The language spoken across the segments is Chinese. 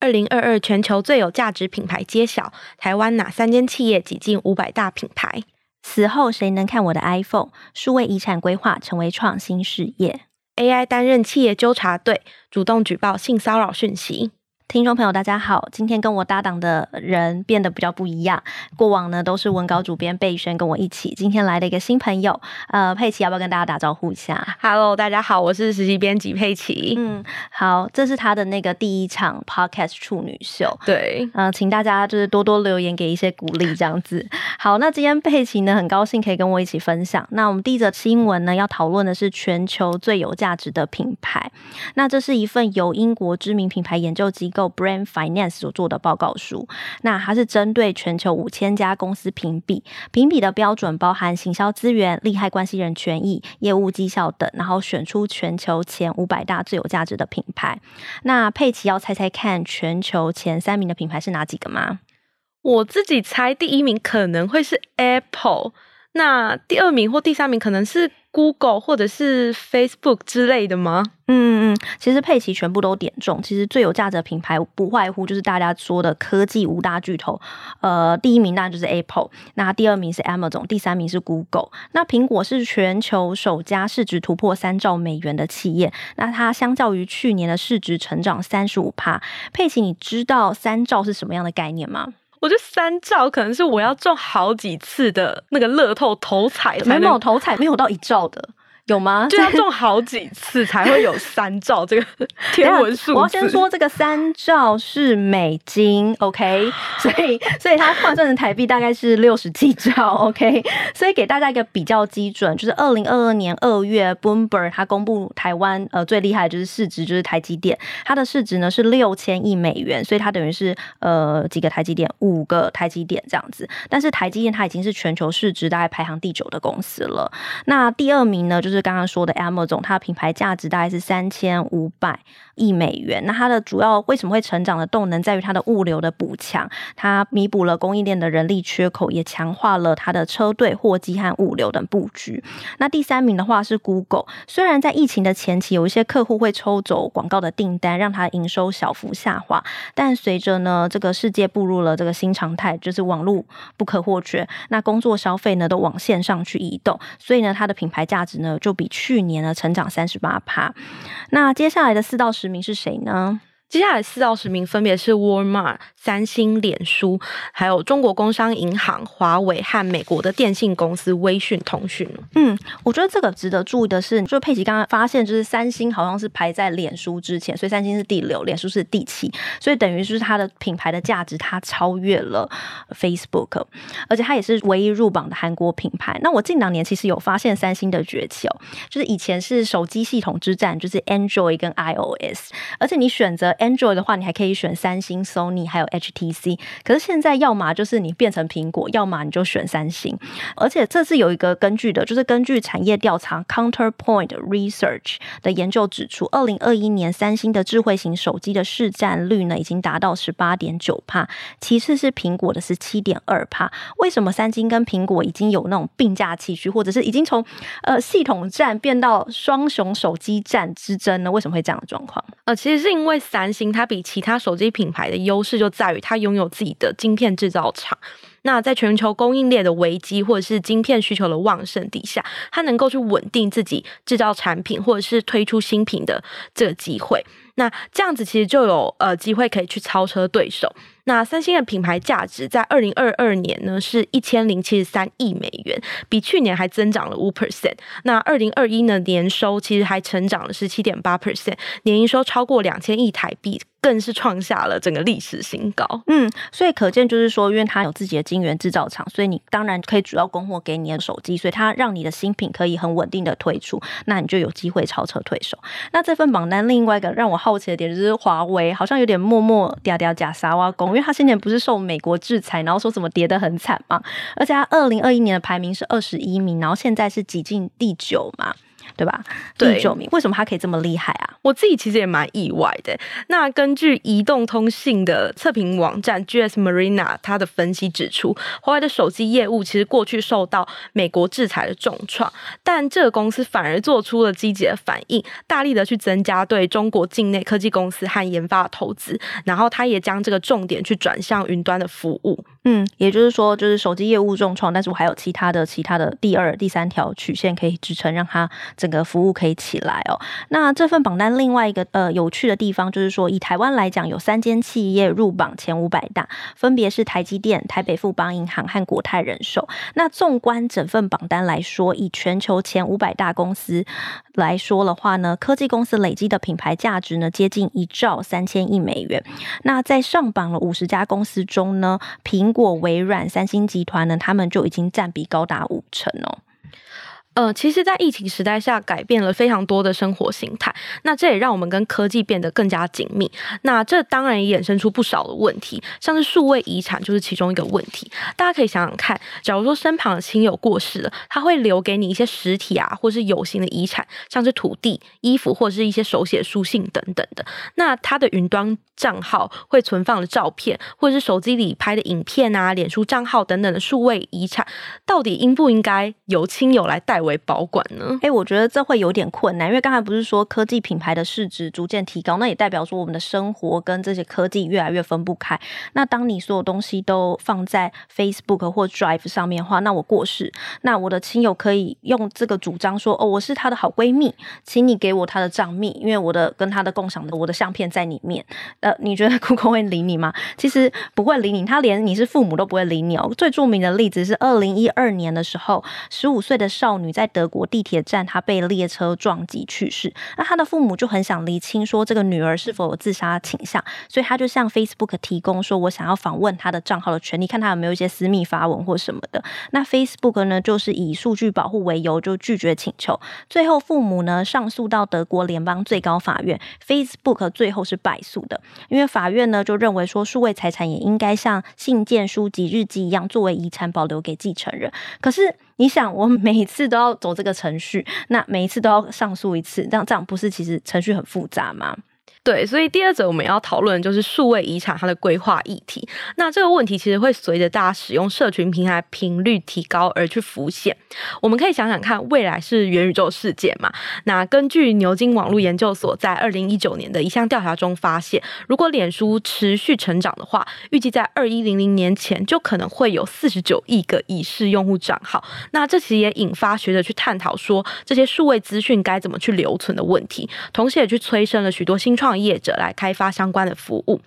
二零二二全球最有价值品牌揭晓，台湾哪三间企业挤进五百大品牌？死后谁能看我的 iPhone？数位遗产规划成为创新事业。AI 担任企业纠察队，主动举报性骚扰讯息。听众朋友，大家好，今天跟我搭档的人变得比较不一样。过往呢都是文稿主编贝轩跟我一起，今天来了一个新朋友，呃，佩奇要不要跟大家打招呼一下？Hello，大家好，我是实习编辑佩奇。嗯，好，这是他的那个第一场 Podcast 处女秀。对，嗯、呃，请大家就是多多留言给一些鼓励，这样子。好，那今天佩奇呢很高兴可以跟我一起分享。那我们第一则新闻呢要讨论的是全球最有价值的品牌。那这是一份由英国知名品牌研究机构。Brand Finance 所做的报告书，那它是针对全球五千家公司评比，评比的标准包含行销资源、利害关系人权益、业务绩效等，然后选出全球前五百大最有价值的品牌。那佩奇要猜猜看，全球前三名的品牌是哪几个吗？我自己猜第一名可能会是 Apple，那第二名或第三名可能是 Google 或者是 Facebook 之类的吗？嗯嗯，其实佩奇全部都点中。其实最有价值的品牌不外乎就是大家说的科技五大巨头。呃，第一名当然就是 Apple，那第二名是 Amazon，第三名是 Google。那苹果是全球首家市值突破三兆美元的企业。那它相较于去年的市值成长三十五趴。佩奇，你知道三兆是什么样的概念吗？我觉得三兆可能是我要中好几次的那个乐透头彩，没有头彩没有到一兆的。有吗？就要中好几次才会有三兆这个 天文数字。我要先说这个三兆是美金，OK，所以所以它换算成台币大概是六十几兆，OK。所以给大家一个比较基准，就是二零二二年二月，Bloomberg 它公布台湾呃最厉害的就是市值就是台积电，它的市值呢是六千亿美元，所以它等于是呃几个台积电，五个台积电这样子。但是台积电它已经是全球市值大概排行第九的公司了。那第二名呢就是。刚刚说的 Amazon，它的品牌价值大概是三千五百亿美元。那它的主要为什么会成长的动能，在于它的物流的补强，它弥补了供应链的人力缺口，也强化了它的车队、货机和物流等布局。那第三名的话是 Google，虽然在疫情的前期有一些客户会抽走广告的订单，让它营收小幅下滑，但随着呢这个世界步入了这个新常态，就是网络不可或缺，那工作消费呢都往线上去移动，所以呢它的品牌价值呢就就比去年呢成长三十八趴，那接下来的四到十名是谁呢？接下来四到十名分别是 Walmart、三星、脸书，还有中国工商银行、华为和美国的电信公司微讯通讯。嗯，我觉得这个值得注意的是，就佩奇刚刚发现，就是三星好像是排在脸书之前，所以三星是第六，脸书是第七，所以等于就是它的品牌的价值它超越了 Facebook，而且它也是唯一入榜的韩国品牌。那我近两年其实有发现三星的崛起哦，就是以前是手机系统之战，就是 Android 跟 iOS，而且你选择。Android 的话，你还可以选三星、Sony 还有 HTC。可是现在，要么就是你变成苹果，要么你就选三星。而且这是有一个根据的，就是根据产业调查 Counterpoint Research 的研究指出，二零二一年三星的智慧型手机的市占率呢，已经达到十八点九帕，其次是苹果的十七点二帕。为什么三星跟苹果已经有那种并驾齐驱，或者是已经从呃系统战变到双雄手机战之争呢？为什么会这样的状况？呃，其实是因为三。它比其他手机品牌的优势就在于它拥有自己的晶片制造厂。那在全球供应链的危机或者是晶片需求的旺盛底下，它能够去稳定自己制造产品或者是推出新品的这个机会。那这样子其实就有呃机会可以去超车对手。那三星的品牌价值在二零二二年呢是一千零七十三亿美元，比去年还增长了五 percent。那二零二一呢年收其实还成长了十七点八 percent，年营收超过两千亿台币，更是创下了整个历史新高。嗯，所以可见就是说，因为它有自己的晶圆制造厂，所以你当然可以主要供货给你的手机，所以它让你的新品可以很稳定的推出，那你就有机会超车退手。那这份榜单另外一个让我好奇的点就是华为好像有点默默掉掉假沙挖工，因为它今年不是受美国制裁，然后说怎么跌得很惨嘛，而且它二零二一年的排名是二十一名，然后现在是挤进第九嘛。对吧？第九名，为什么他可以这么厉害啊？我自己其实也蛮意外的。那根据移动通信的测评网站 GS Marina，它的分析指出，华为的手机业务其实过去受到美国制裁的重创，但这个公司反而做出了积极的反应，大力的去增加对中国境内科技公司和研发的投资，然后他也将这个重点去转向云端的服务。嗯，也就是说，就是手机业务重创，但是我还有其他的、其他的第二、第三条曲线可以支撑，让它整个服务可以起来哦。那这份榜单另外一个呃有趣的地方，就是说以台湾来讲，有三间企业入榜前五百大，分别是台积电、台北富邦银行和国泰人寿。那纵观整份榜单来说，以全球前五百大公司来说的话呢，科技公司累积的品牌价值呢接近一兆三千亿美元。那在上榜了五十家公司中呢，平苹过微软、三星集团呢，他们就已经占比高达五成哦。呃，其实，在疫情时代下，改变了非常多的生活形态。那这也让我们跟科技变得更加紧密。那这当然也衍生出不少的问题，像是数位遗产就是其中一个问题。大家可以想想看，假如说身旁的亲友过世了，他会留给你一些实体啊，或是有形的遗产，像是土地、衣服，或是一些手写书信等等的。那他的云端账号会存放的照片，或者是手机里拍的影片啊、脸书账号等等的数位遗产，到底应不应该由亲友来代为为保管呢？诶、欸，我觉得这会有点困难，因为刚才不是说科技品牌的市值逐渐提高，那也代表说我们的生活跟这些科技越来越分不开。那当你所有东西都放在 Facebook 或 Drive 上面的话，那我过世，那我的亲友可以用这个主张说：“哦，我是她的好闺蜜，请你给我她的账密，因为我的跟她的共享的我的相片在里面。”呃，你觉得 Google 会理你吗？其实不会理你，他连你是父母都不会理你哦。最著名的例子是二零一二年的时候，十五岁的少女在德国地铁站，她被列车撞击去世。那她的父母就很想厘清说这个女儿是否有自杀倾向，所以他就向 Facebook 提供说我想要访问她的账号的权利，看她有没有一些私密发文或什么的。那 Facebook 呢，就是以数据保护为由就拒绝请求。最后父母呢上诉到德国联邦最高法院，Facebook 最后是败诉的。因为法院呢就认为说，数位财产也应该像信件、书籍、日记一样作为遗产保留给继承人。可是你想，我每一次都要走这个程序，那每一次都要上诉一次，这样这样不是其实程序很复杂吗？对，所以第二则我们要讨论的就是数位遗产它的规划议题。那这个问题其实会随着大家使用社群平台频率提高而去浮现。我们可以想想看，未来是元宇宙世界嘛？那根据牛津网络研究所在二零一九年的一项调查中发现，如果脸书持续成长的话，预计在二一零零年前就可能会有四十九亿个已释用户账号。那这其实也引发学者去探讨说，这些数位资讯该怎么去留存的问题，同时也去催生了许多新创业者来开发相关的服务。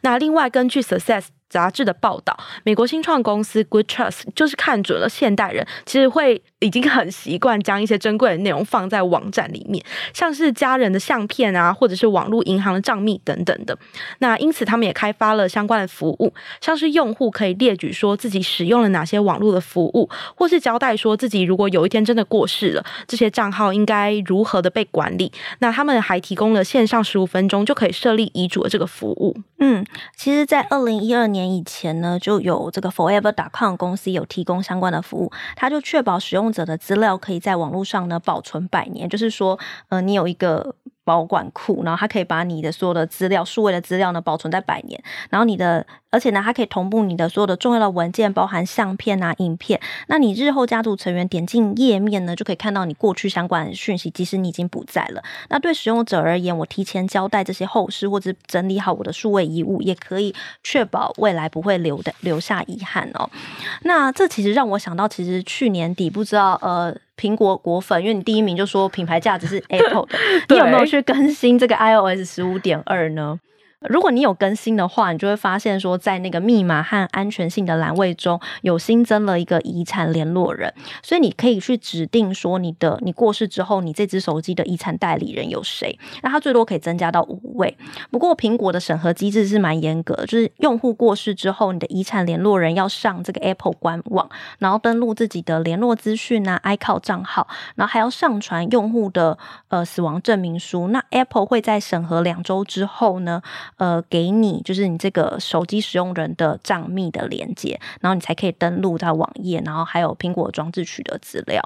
那另外，根据 Success 杂志的报道，美国新创公司 Good Trust 就是看准了现代人其实会已经很习惯将一些珍贵的内容放在网站里面，像是家人的相片啊，或者是网络银行的账密等等的。那因此，他们也开发了相关的服务，像是用户可以列举说自己使用了哪些网络的服务，或是交代说自己如果有一天真的过世了，这些账号应该如何的被管理。那他们还提供了线上十五分钟就可以设立遗嘱的这个服务。嗯，其实，在二零一二年以前呢，就有这个 Forever.com 公司有提供相关的服务，它就确保使用者的资料可以在网络上呢保存百年，就是说，呃，你有一个。保管库，然后它可以把你的所有的资料、数位的资料呢保存在百年。然后你的，而且呢，它可以同步你的所有的重要的文件，包含相片啊、影片。那你日后家族成员点进页面呢，就可以看到你过去相关的讯息，即使你已经不在了。那对使用者而言，我提前交代这些后事，或者整理好我的数位遗物，也可以确保未来不会留的留下遗憾哦。那这其实让我想到，其实去年底不知道呃。苹果果粉，因为你第一名就说品牌价值是 Apple 的，你有没有去更新这个 iOS 十五点二呢？如果你有更新的话，你就会发现说，在那个密码和安全性的栏位中有新增了一个遗产联络人，所以你可以去指定说你的你过世之后，你这只手机的遗产代理人有谁，那它最多可以增加到五位。不过苹果的审核机制是蛮严格，就是用户过世之后，你的遗产联络人要上这个 Apple 官网，然后登录自己的联络资讯啊、iCloud 账号，然后还要上传用户的呃死亡证明书。那 Apple 会在审核两周之后呢，呃，给你就是你这个手机使用人的账密的连接，然后你才可以登录到网页，然后还有苹果装置取得资料。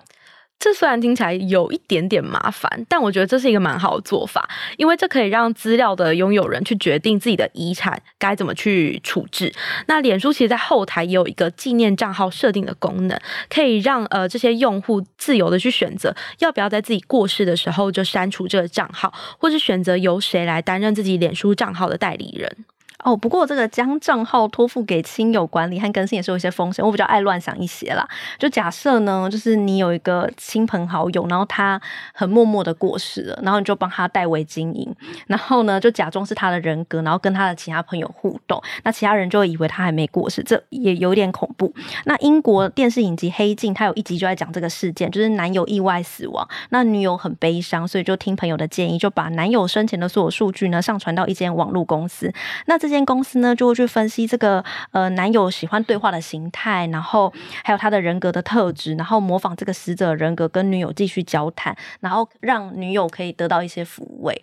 这虽然听起来有一点点麻烦，但我觉得这是一个蛮好的做法，因为这可以让资料的拥有人去决定自己的遗产该怎么去处置。那脸书其实，在后台也有一个纪念账号设定的功能，可以让呃这些用户自由的去选择要不要在自己过世的时候就删除这个账号，或是选择由谁来担任自己脸书账号的代理人。哦，不过这个将账号托付给亲友管理和更新也是有一些风险，我比较爱乱想一些啦。就假设呢，就是你有一个亲朋好友，然后他很默默的过世了，然后你就帮他代为经营，然后呢就假装是他的人格，然后跟他的其他朋友互动，那其他人就会以为他还没过世，这也有点恐怖。那英国电视影集《黑镜》它有一集就在讲这个事件，就是男友意外死亡，那女友很悲伤，所以就听朋友的建议，就把男友生前的所有数据呢上传到一间网络公司，那这。这间公司呢，就会去分析这个呃男友喜欢对话的形态，然后还有他的人格的特质，然后模仿这个死者人格跟女友继续交谈，然后让女友可以得到一些抚慰。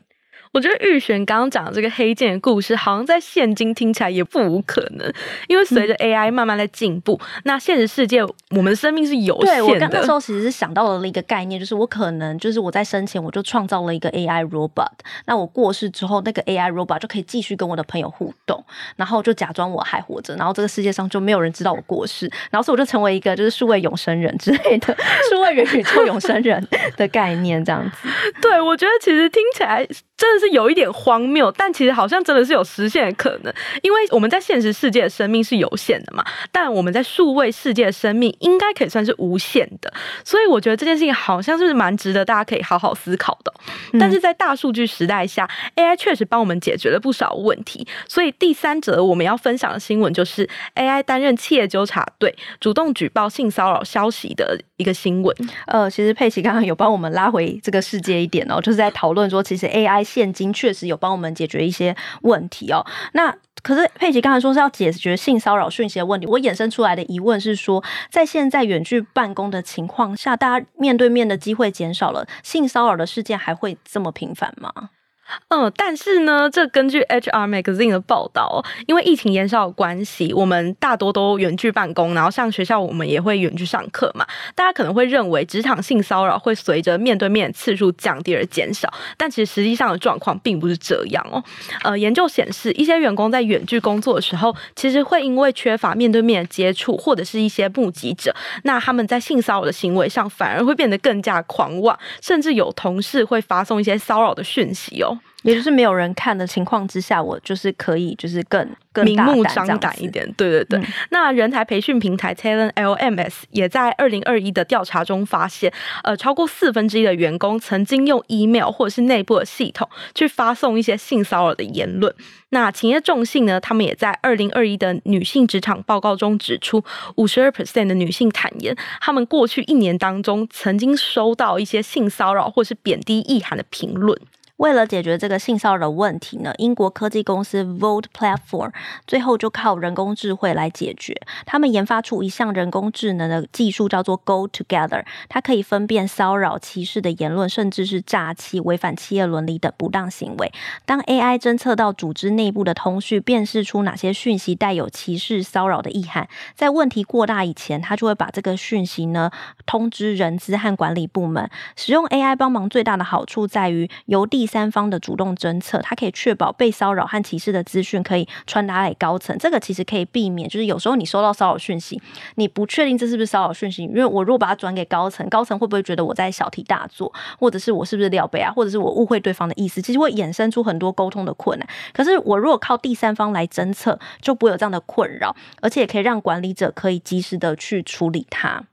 我觉得玉璇刚刚讲的这个黑剑的故事，好像在现今听起来也不无可能，因为随着 AI 慢慢在进步，嗯，那现实世界我们的生命是有限的。对，我刚那时候其实是想到了一个概念，就是我可能就是我在生前我就创造了一个 AI robot，那我过世之后，那个 AI robot 就可以继续跟我的朋友互动，然后就假装我还活着，然后这个世界上就没有人知道我过世，然后所以我就成为一个就是数位永生人之类的，数位元宇宙永生人的概念这样子。对，我觉得其实听起来真的是。有一点荒谬，但其实好像真的是有实现的可能，因为我们在现实世界的生命是有限的嘛，但我们在数位世界的生命应该可以算是无限的，所以我觉得这件事情好像是蛮值得大家可以好好思考的。但是在大数据时代下，嗯，AI 确实帮我们解决了不少问题，所以第三则我们要分享的新闻就是 AI 担任企业纠察队，主动举报性骚扰消息的一个新闻。呃，其实佩奇刚刚有帮我们拉回这个世界一点哦，就是在讨论说，其实 AI 现今确实有帮我们解决一些问题哦。那可是佩奇刚才说是要解决性骚扰讯息的问题，我衍生出来的疑问是说，在现在远距办公的情况下，大家面对面的机会减少了，性骚扰的事件还会这么频繁吗？嗯，但是呢，这根据 HR Magazine 的报道，因为疫情延烧的关系，我们大多都远距办公，然后上学校我们也会远距上课嘛。大家可能会认为职场性骚扰会随着面对面次数降低而减少，但其实实际上的状况并不是这样哦。呃，研究显示，一些员工在远距工作的时候，其实会因为缺乏面对面的接触，或者是一些目击者，那他们在性骚扰的行为上反而会变得更加狂妄，甚至有同事会发送一些骚扰的讯息哦。也就是没有人看的情况之下，我就是可以，就是更更明目张胆一点。对对对。嗯、那人才培训平台 Talent LMS 也在二零二一的调查中发现，呃，超过四分之一的员工曾经用 email 或者是内部的系统去发送一些性骚扰的言论。那企业众信呢，他们也在二零二一的女性职场报告中指出，五十二 percent 的女性坦言，他们过去一年当中曾经收到一些性骚扰或是贬低意涵的评论。为了解决这个性骚扰的问题呢，英国科技公司 Vote Platform 最后就靠人工智慧来解决。他们研发出一项人工智能的技术，叫做 Go Together，它可以分辨骚扰、歧视的言论，甚至是诈欺、违反企业伦理等不当行为。当 AI 侦测到组织内部的通讯，辨识出哪些讯息带有歧视、骚扰的意涵，在问题过大以前，它就会把这个讯息呢通知人资和管理部门。使用 AI 帮忙最大的好处在于由第第三方的主动侦测，它可以确保被骚扰和歧视的资讯可以传达给高层。这个其实可以避免，就是有时候你收到骚扰讯息，你不确定这是不是骚扰讯息，因为我如果把它转给高层，高层会不会觉得我在小题大做，或者是我是不是料杯啊，或者是我误会对方的意思，其实会衍生出很多沟通的困难。可是我如果靠第三方来侦测，就不会有这样的困扰，而且也可以让管理者可以及时的去处理它。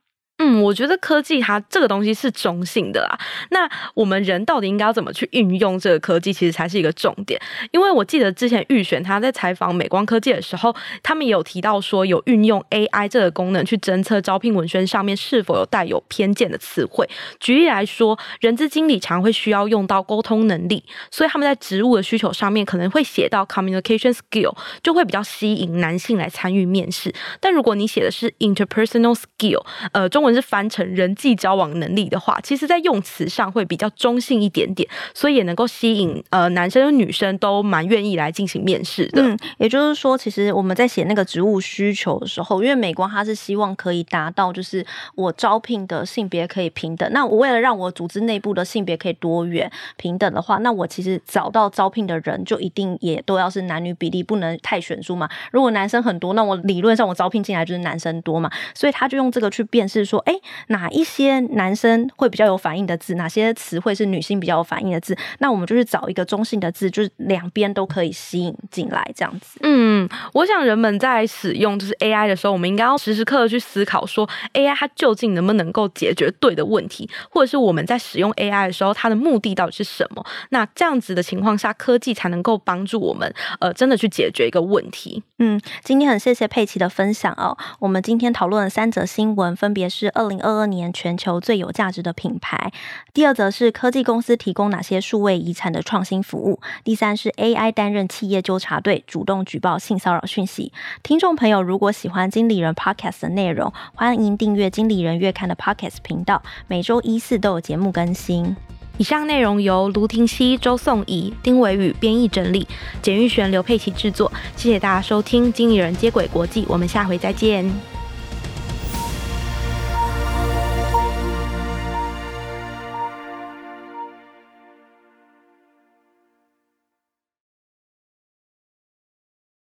嗯，我觉得科技它这个东西是中性的啦。那我们人到底应该要怎么去运用这个科技，其实才是一个重点。因为我记得之前玉璇他在采访美光科技的时候，他们也有提到说有运用 AI 这个功能去侦测招聘文宣上面是否有带有偏见的词汇。举例来说，人资经理常会需要用到沟通能力，所以他们在职务的需求上面可能会写到 communication skill，就会比较吸引男性来参与面试。但如果你写的是 interpersonal skill，呃，中文。是翻成人际交往能力的话，其实在用词上会比较中性一点点，所以也能够吸引呃男生女生都蛮愿意来进行面试的。嗯，也就是说，其实我们在写那个职务需求的时候，因为美光他是希望可以达到就是我招聘的性别可以平等。那我为了让我组织内部的性别可以多元平等的话，那我其实找到招聘的人就一定也都要是男女比例不能太悬殊嘛。如果男生很多，那我理论上我招聘进来就是男生多嘛，所以他就用这个去辨识说。哎，哪一些男生会比较有反应的字？哪些词汇是女性比较有反应的字？那我们就是找一个中性的字，就是两边都可以吸引进来，这样子。嗯，我想人们在使用就是 AI 的时候，我们应该要时时刻刻去思考，说 AI 它究竟能不能够解决对的问题，或者是我们在使用 AI 的时候，它的目的到底是什么？那这样子的情况下，科技才能够帮助我们，呃，真的去解决一个问题。嗯，今天很谢谢佩奇的分享哦。我们今天讨论的三则新闻，分别是二零二二年全球最有价值的品牌，第二则是科技公司提供哪些数位遗产的创新服务，第三是 AI 担任企业纠察队，主动举报性骚扰讯息。听众朋友如果喜欢经理人 Podcast 的内容，欢迎订阅经理人月刊的 Podcast 频道，每周一四都有节目更新。以上内容由卢廷熙、周颂怡、丁伟宇编译整理，简玉璇、刘佩琪制作。谢谢大家收听《经理人接轨国际》，我们下回再见。